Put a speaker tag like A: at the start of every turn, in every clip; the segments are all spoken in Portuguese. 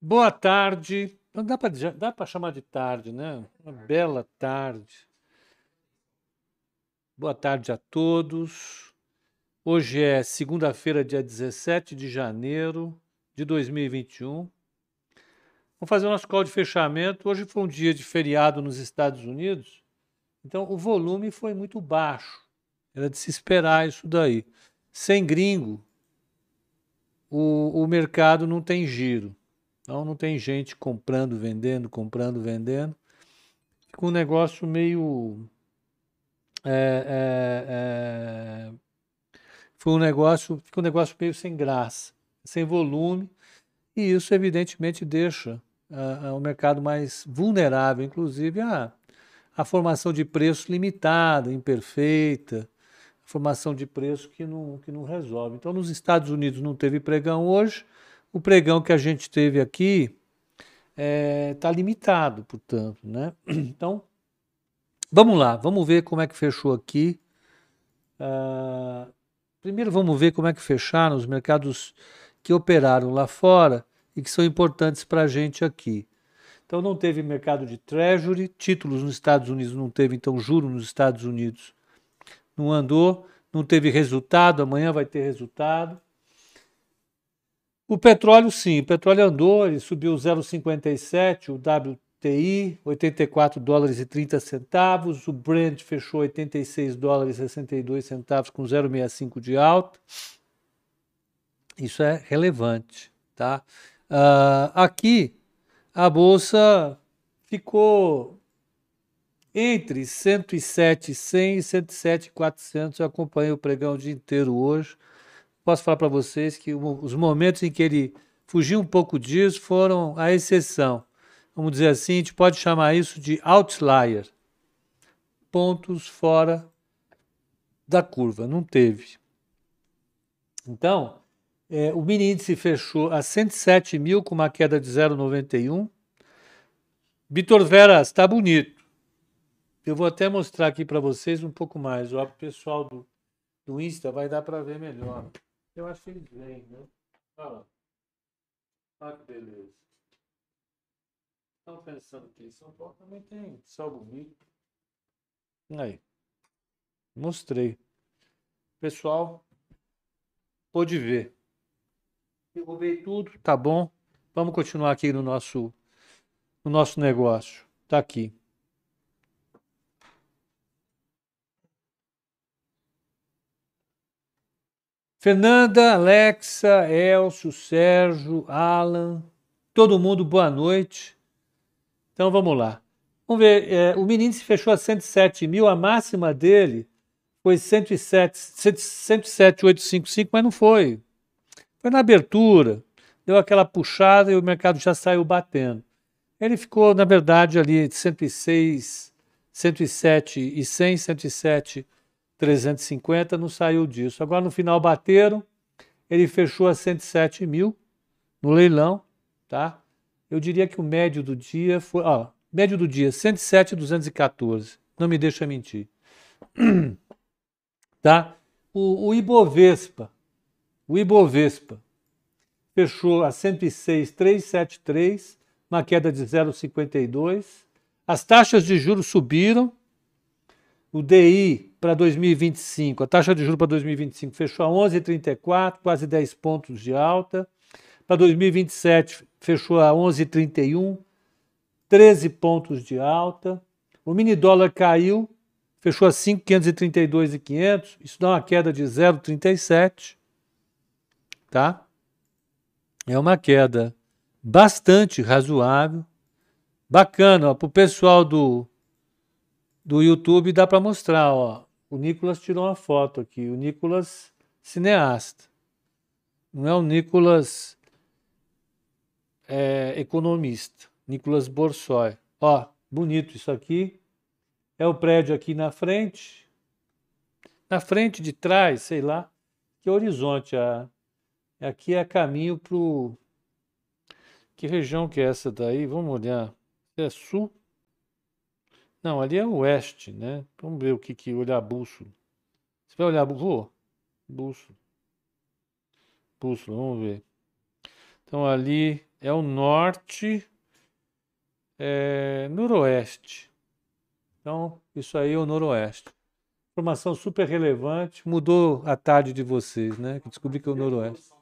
A: Boa tarde. Não dá para dá para chamar de tarde, né? Uma bela tarde. Boa tarde a todos. Hoje é segunda-feira, dia 17 de janeiro de 2021. Vamos fazer o nosso call de fechamento. Hoje foi um dia de feriado nos Estados Unidos, então o volume foi muito baixo. Era de se esperar isso daí. Sem gringo, o, o mercado não tem giro. Então não tem gente comprando, vendendo, comprando, vendendo. Fica um negócio meio. É, é, é, foi um negócio, fica um negócio meio sem graça, sem volume, e isso evidentemente deixa uh, o mercado mais vulnerável, inclusive a, a formação de preço limitada, imperfeita, formação de preço que não, que não resolve. Então, nos Estados Unidos não teve pregão hoje, o pregão que a gente teve aqui está é, tá limitado, portanto. Né? Então, vamos lá, vamos ver como é que fechou aqui. Uh, primeiro, vamos ver como é que fecharam os mercados que operaram lá fora e que são importantes para a gente aqui. Então, não teve mercado de treasury, títulos nos Estados Unidos não teve, então, juro nos Estados Unidos não andou, não teve resultado, amanhã vai ter resultado. O petróleo, sim, o petróleo andou, ele subiu 0,57, o WTI, 84 dólares e 30 centavos, o Brent fechou 86 dólares e 62 centavos com 0,65 de alta. Isso é relevante, tá? Uh, aqui, a bolsa ficou entre 107,100 e 107,400. Eu acompanhei o pregão o dia inteiro hoje posso falar para vocês que os momentos em que ele fugiu um pouco disso foram a exceção. Vamos dizer assim, a gente pode chamar isso de outlier. Pontos fora da curva, não teve. Então, é, o mini índice fechou a 107 mil com uma queda de 0,91. Vitor Veras, está bonito. Eu vou até mostrar aqui para vocês um pouco mais. O pessoal do, do Insta vai dar para ver melhor. Eu acho que eles vêm, né? Olha lá. Olha que beleza. Estão pensando que em São Paulo também tem sol bonito. Aí. Mostrei. Pessoal, pode ver. Derrubei tudo, tá bom. Vamos continuar aqui no nosso, no nosso negócio. Tá aqui. Fernanda, Alexa, Elcio, Sérgio, Alan, todo mundo, boa noite. Então vamos lá. Vamos ver, é, o menino se fechou a 107 mil, a máxima dele foi 107,855, mas não foi. Foi na abertura, deu aquela puxada e o mercado já saiu batendo. Ele ficou, na verdade, ali 106, 107 e 100, 107 350, não saiu disso. Agora no final bateram, ele fechou a 107 mil no leilão, tá? Eu diria que o médio do dia foi, ó, médio do dia 107,214. Não me deixa mentir, tá? O, o Ibovespa, o Ibovespa fechou a 106,373, uma queda de 0,52. As taxas de juros subiram, o DI para 2025, a taxa de juros para 2025 fechou a 11,34, quase 10 pontos de alta. Para 2027 fechou a 11,31, 13 pontos de alta. O mini dólar caiu, fechou a 5,532,500, isso dá uma queda de 0,37, tá? É uma queda bastante razoável, bacana para o pessoal do do YouTube dá para mostrar, ó. O Nicolas tirou uma foto aqui, o Nicolas cineasta. Não é o Nicolas é, economista, Nicolas Borsoi. Ó, bonito isso aqui. É o prédio aqui na frente. Na frente, de trás, sei lá. Que horizonte. A, aqui é caminho para o. Que região que é essa daí? Vamos olhar. É sul? Não, ali é o oeste, né? Vamos ver o que que olhar bússola. Você vai olhar vou? Bússola. Bússola, vamos ver. Então ali é o norte, é, noroeste. Então, isso aí é o noroeste. Informação super relevante, mudou a tarde de vocês, né? Descobri que é o noroeste.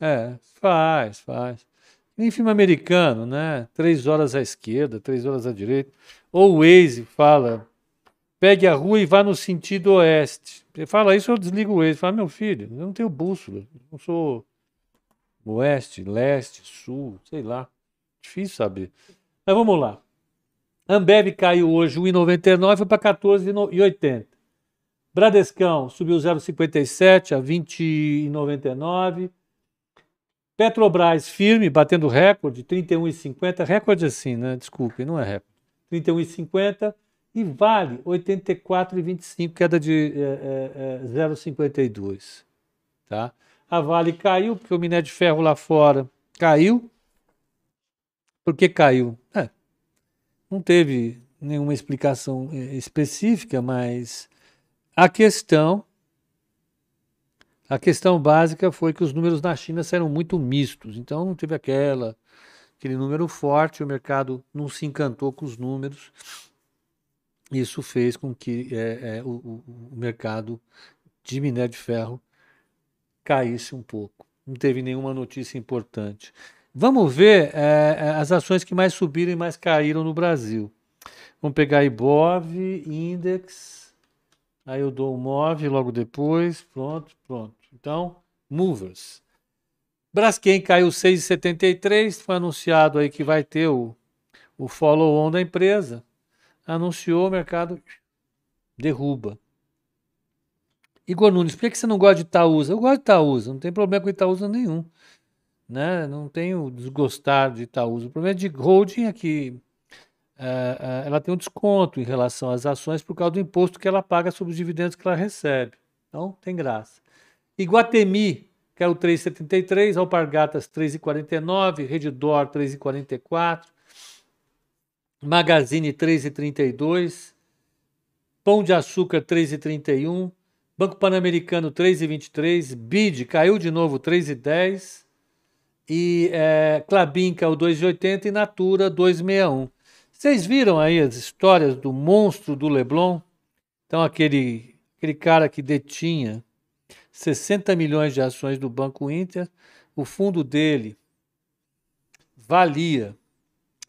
A: É, faz, faz. Nem filme americano, né? Três horas à esquerda, três horas à direita. Ou o Waze fala, pegue a rua e vá no sentido oeste. Ele fala isso, eu desligo o Waze. Fala, meu filho, eu não tenho bússola. Não sou oeste, leste, sul, sei lá. Difícil saber. Mas vamos lá. Ambev caiu hoje 1,99, foi para 14,80. Bradescão subiu 0,57 a 20,99. Petrobras firme, batendo recorde, 31,50. Recorde assim, né? Desculpe, não é recorde. 31,50. E Vale, 84,25, queda de é, é, 0,52. Tá? A Vale caiu, porque o minério de ferro lá fora caiu. Por que caiu? É, não teve nenhuma explicação é, específica, mas a questão a questão básica foi que os números na China eram muito mistos, então não teve aquela aquele número forte, o mercado não se encantou com os números. Isso fez com que é, é, o, o, mercado de minério de ferro caísse um pouco. Não teve nenhuma notícia importante. Vamos ver é, é as ações que mais subiram e mais caíram no Brasil. Vamos pegar Ibov, Index, aí eu dou um MOV logo depois, pronto, pronto. Então, movers. Braskem caiu 6,73, foi anunciado aí que vai ter o, o follow-on da empresa. Anunciou, o mercado derruba. Igor Nunes, por que você não gosta de Itaúsa? Eu gosto de Itaúsa, não tem problema com Itaúsa nenhum. Né? Não tenho desgostar de Itaúsa. O problema de holding é que uh, uh, ela tem um desconto em relação às ações por causa do imposto que ela paga sobre os dividendos que ela recebe. Então, tem graça. Iguatemi, que é o 3,73, Alpargatas 3,49, Redditor 3,44, Magazine 3,32, Pão de Açúcar 3,31, Banco Pan-Americano 3,23, BID caiu de novo 3,10 e é, Clabin caiu 2,80 e Natura 2,61. Vocês viram aí as histórias do monstro do Leblon? Então aquele, aquele cara que detinha 60 milhões de ações do Banco Inter, o fundo dele valia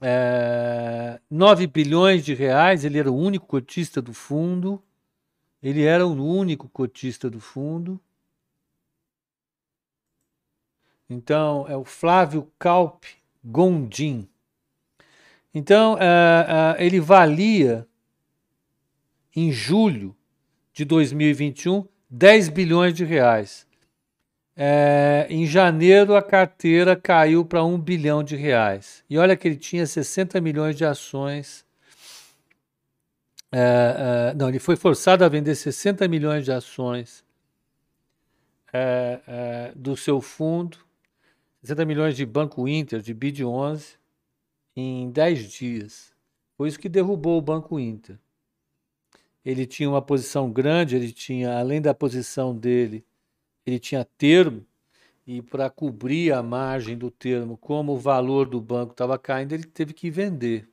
A: é, 9 bilhões de reais, ele era o único cotista do fundo, ele era o único cotista do fundo. Então, é o Flávio Calp Gondim. Então, é, é, ele valia, em julho de 2021, 10 bilhões de reais. É, em janeiro, a carteira caiu para 1 bilhão de reais. E olha que ele tinha 60 milhões de ações é, é, não, ele foi forçado a vender 60 milhões de ações é, é do seu fundo, 60 milhões de Banco Inter, de BID 11, em 10 dias. Foi isso que derrubou o Banco Inter. Ele tinha uma posição grande, ele tinha, além da posição dele, ele tinha termo, e para cobrir a margem do termo, como o valor do banco estava caindo, ele teve que vender.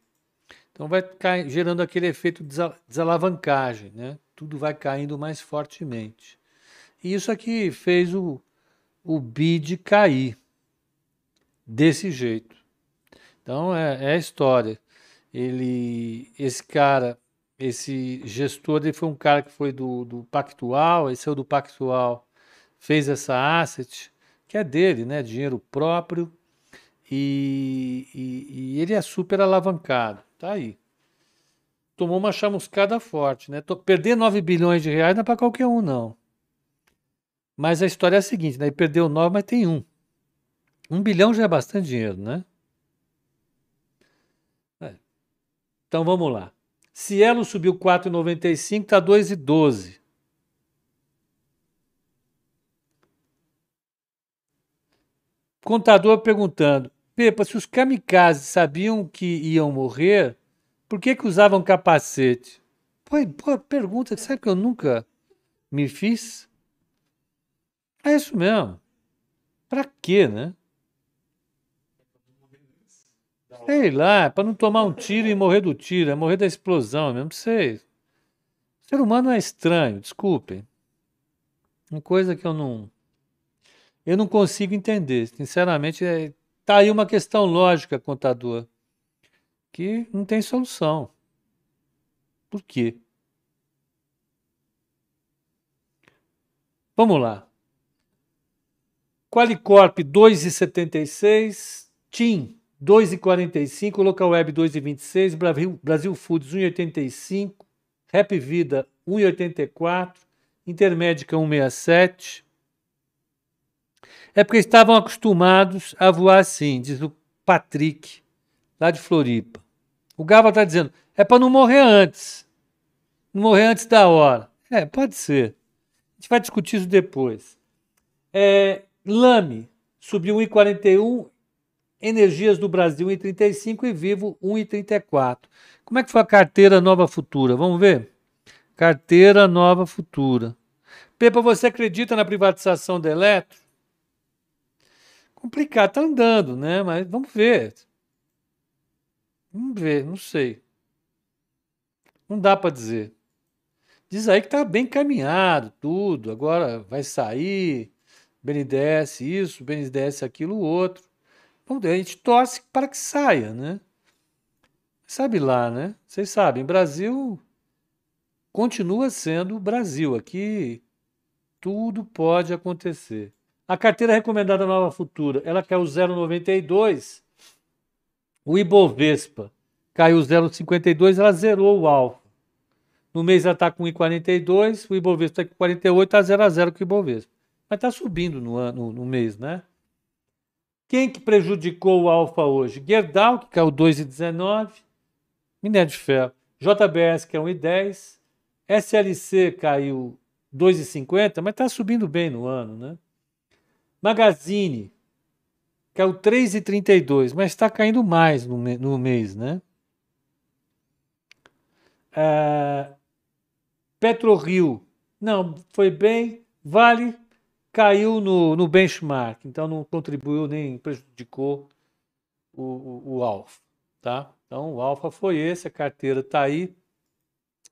A: Então vai cair, gerando aquele efeito de desalavancagem, né? Tudo vai caindo mais fortemente. E isso aqui fez o, o bid cair desse jeito. Então é, é a história. Ele, esse cara, esse gestor, ele foi um cara que foi do, do Pactual, esse é o do Pactual, fez essa asset, que é dele, né? Dinheiro próprio, e, e, e ele é super alavancado. Tá aí. Tomou uma chamuscada forte, né? Perder 9 bilhões de reais não é para qualquer um, não. Mas a história é a seguinte, né? Ele perdeu 9, mas tem um. Um bilhão já é bastante dinheiro, né? É. Então vamos lá. Cielo subiu 4,95, está 2,12. Contador perguntando: Pepa, se os kamikazes sabiam que iam morrer, por que, que usavam capacete? Pô, pô, pergunta, sabe que eu nunca me fiz? É isso mesmo. Pra quê, né? Sei lá, é para não tomar um tiro e morrer do tiro, é morrer da explosão mesmo. Sei. O ser humano é estranho, desculpem. Uma coisa que eu não. Eu não consigo entender. Sinceramente, é, tá aí uma questão lógica, contador, que não tem solução. Por quê? Vamos lá. Qualicorp 2,76, TIM 2,45, Local Web 2,26, Brasil, Brasil Foods 1,85, Rap Vida 1,84, Intermédica 1,67. É porque estavam acostumados a voar assim, diz o Patrick, lá de Floripa. O Gava está dizendo, é para não morrer antes. Não morrer antes da hora. É, pode ser. A gente vai discutir isso depois. É, Lame subiu 1,41 Energias do Brasil 1,35 e Vivo 1,34. Como é que foi a carteira Nova Futura? Vamos ver? Carteira Nova Futura. Pepa, você acredita na privatização da Eletro? Complicado, tá andando, né? Mas vamos ver. Vamos ver, não sei. Não dá para dizer. Diz aí que tá bem caminhado, tudo. Agora vai sair, BNDES isso, BNDES aquilo, outro. A gente torce para que saia, né? Sabe lá, né? Vocês sabem, Brasil continua sendo Brasil. Aqui tudo pode acontecer. A carteira recomendada Nova Futura, ela caiu 0,92. O Ibovespa caiu 0,52, ela zerou o alfa. No mês ela está com 1,42, o Ibovespa está com 48, está 0 a 0 com o Ibovespa. Mas está subindo no, ano, no mês, né? Quem que prejudicou o alfa hoje? Gerdau, que caiu 2,19. Minério de ferro. JBS, que é 1,10. SLC caiu 2,50, mas está subindo bem no ano, né? Magazine caiu 3,32, mas está caindo mais no, no, mês, né? É, PetroRio, não, foi bem. Vale caiu no, no benchmark, então não contribuiu nem prejudicou o, o, o alfa, tá? Então o alfa foi esse, a carteira está aí,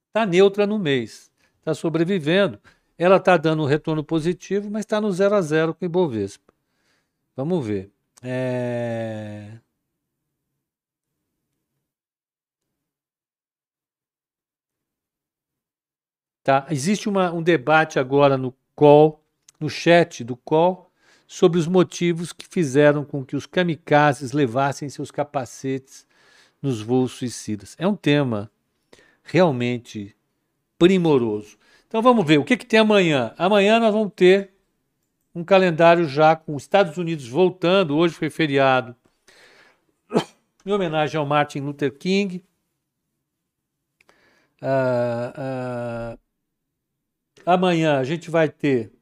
A: está neutra no mês, está sobrevivendo. Ela está dando um retorno positivo, mas está no 0 a 0 com o Ibovespa. Vamos ver. É... Tá? Existe uma, um debate agora no call no chat do call sobre os motivos que fizeram com que os kamikazes levassem seus capacetes nos voos suicidas. É um tema realmente primoroso. Então vamos ver o que, que tem amanhã. Amanhã nós vamos ter um calendário já com os Estados Unidos voltando. Hoje foi feriado em homenagem ao Martin Luther King. Uh, uh, amanhã a gente vai ter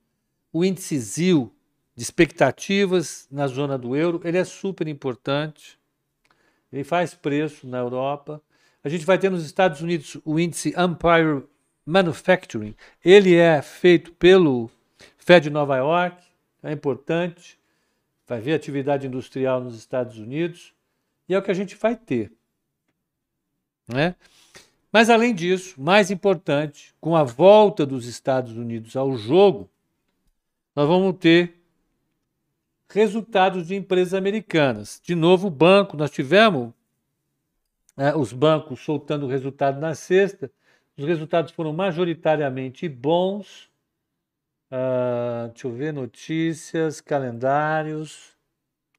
A: o índice ZIL de expectativas na zona do euro, ele é super importante. Ele faz preço na Europa. A gente vai ter nos Estados Unidos o índice Empire Manufacturing. Ele é feito pelo Fed de Nova York, é importante. Vai ver atividade industrial nos Estados Unidos. E é o que a gente vai ter. Né? Mas, além disso, mais importante, com a volta dos Estados Unidos ao jogo, nós vamos ter resultados de empresas americanas. De novo, o banco, nós tivemos é, os bancos soltando o resultado na sexta, os resultados foram majoritariamente bons. Uh, deixa eu ver, notícias, calendários.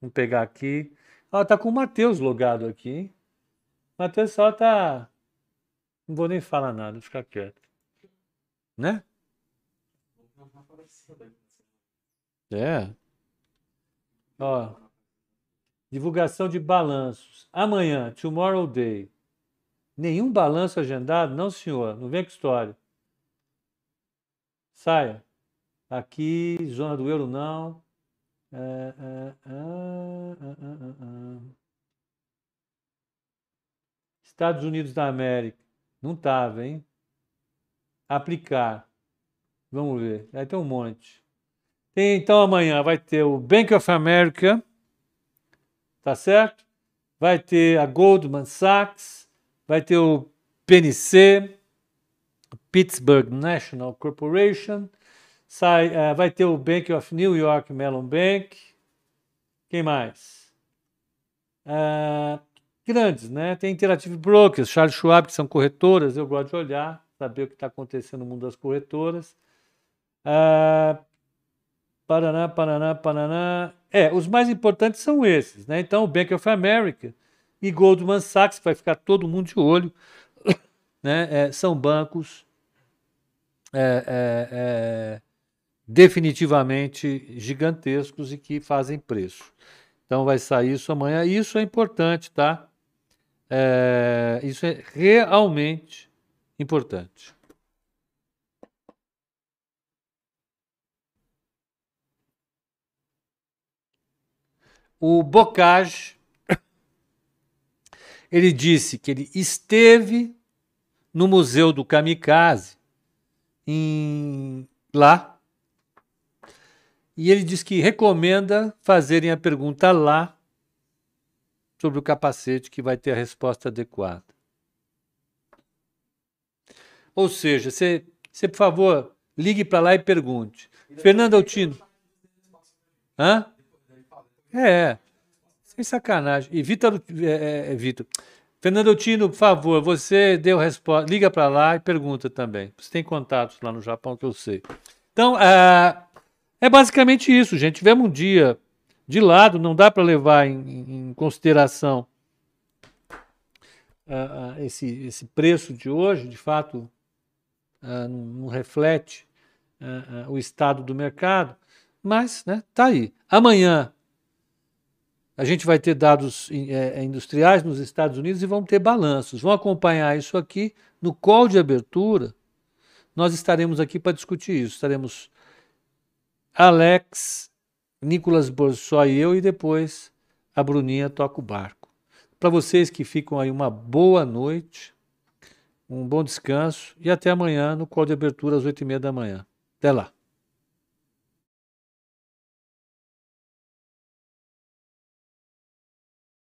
A: Vamos pegar aqui. Ela tá com o Matheus logado aqui. Matheus só tá. Não vou nem falar nada, vou ficar quieto. Né? É. Ó. Divulgação de balanços. Amanhã, tomorrow day. Nenhum balanço agendado? Não, senhor. Não vem com história. Saia. Aqui, zona do euro, não. É, é, é, Estados Unidos da América. Não estava, hein? Aplicar. Vamos ver. Vai ter um monte. Então amanhã vai ter o Bank of America, tá certo? vai ter a Goldman Sachs, vai ter o PNC, Pittsburgh National Corporation, sai, uh, vai ter o Bank of New York Mellon Bank, quem mais? Uh, grandes, né? Tem Interactive Brokers, Charles Schwab, que são corretoras, eu gosto de olhar, saber o que está acontecendo no mundo das corretoras. Uh, Paraná, Paraná, Paraná. É, os mais importantes são esses, né? Então, o Bank of America e Goldman Sachs, vai ficar todo mundo de olho, né? É, são bancos é, é, é, definitivamente gigantescos e que fazem preço. Então, vai sair isso amanhã. Isso é importante, tá? É, isso é realmente importante. O Bocage, ele disse que ele esteve no Museu do Kamikaze, em, lá, e ele diz que recomenda fazerem a pergunta lá sobre o capacete, que vai ter a resposta adequada. Ou seja, você, você por favor, ligue para lá e pergunte. Fernando Altino. Hã? É, sem sacanagem. E Vitor, é, é, é Vitor. Fernando Tino, por favor, você deu resposta. Liga para lá e pergunta também. Você tem contatos lá no Japão que eu sei. Então, é, é basicamente isso, gente. Tivemos um dia de lado, não dá para levar em, em consideração uh, uh, esse, esse preço de hoje, de fato, uh, não, reflete o estado do mercado, mas né, tá aí. Amanhã a gente vai ter dados é, é, industriais nos Estados Unidos e vamos ter balanços. Vão acompanhar isso aqui no call de abertura. Nós estaremos aqui para discutir isso. Estaremos Alex, Nicolas Borsó e eu, e depois a Bruninha toca o barco. Para vocês que ficam aí, uma boa noite, um bom descanso e até amanhã no call de abertura às oito e meia da manhã. Até lá.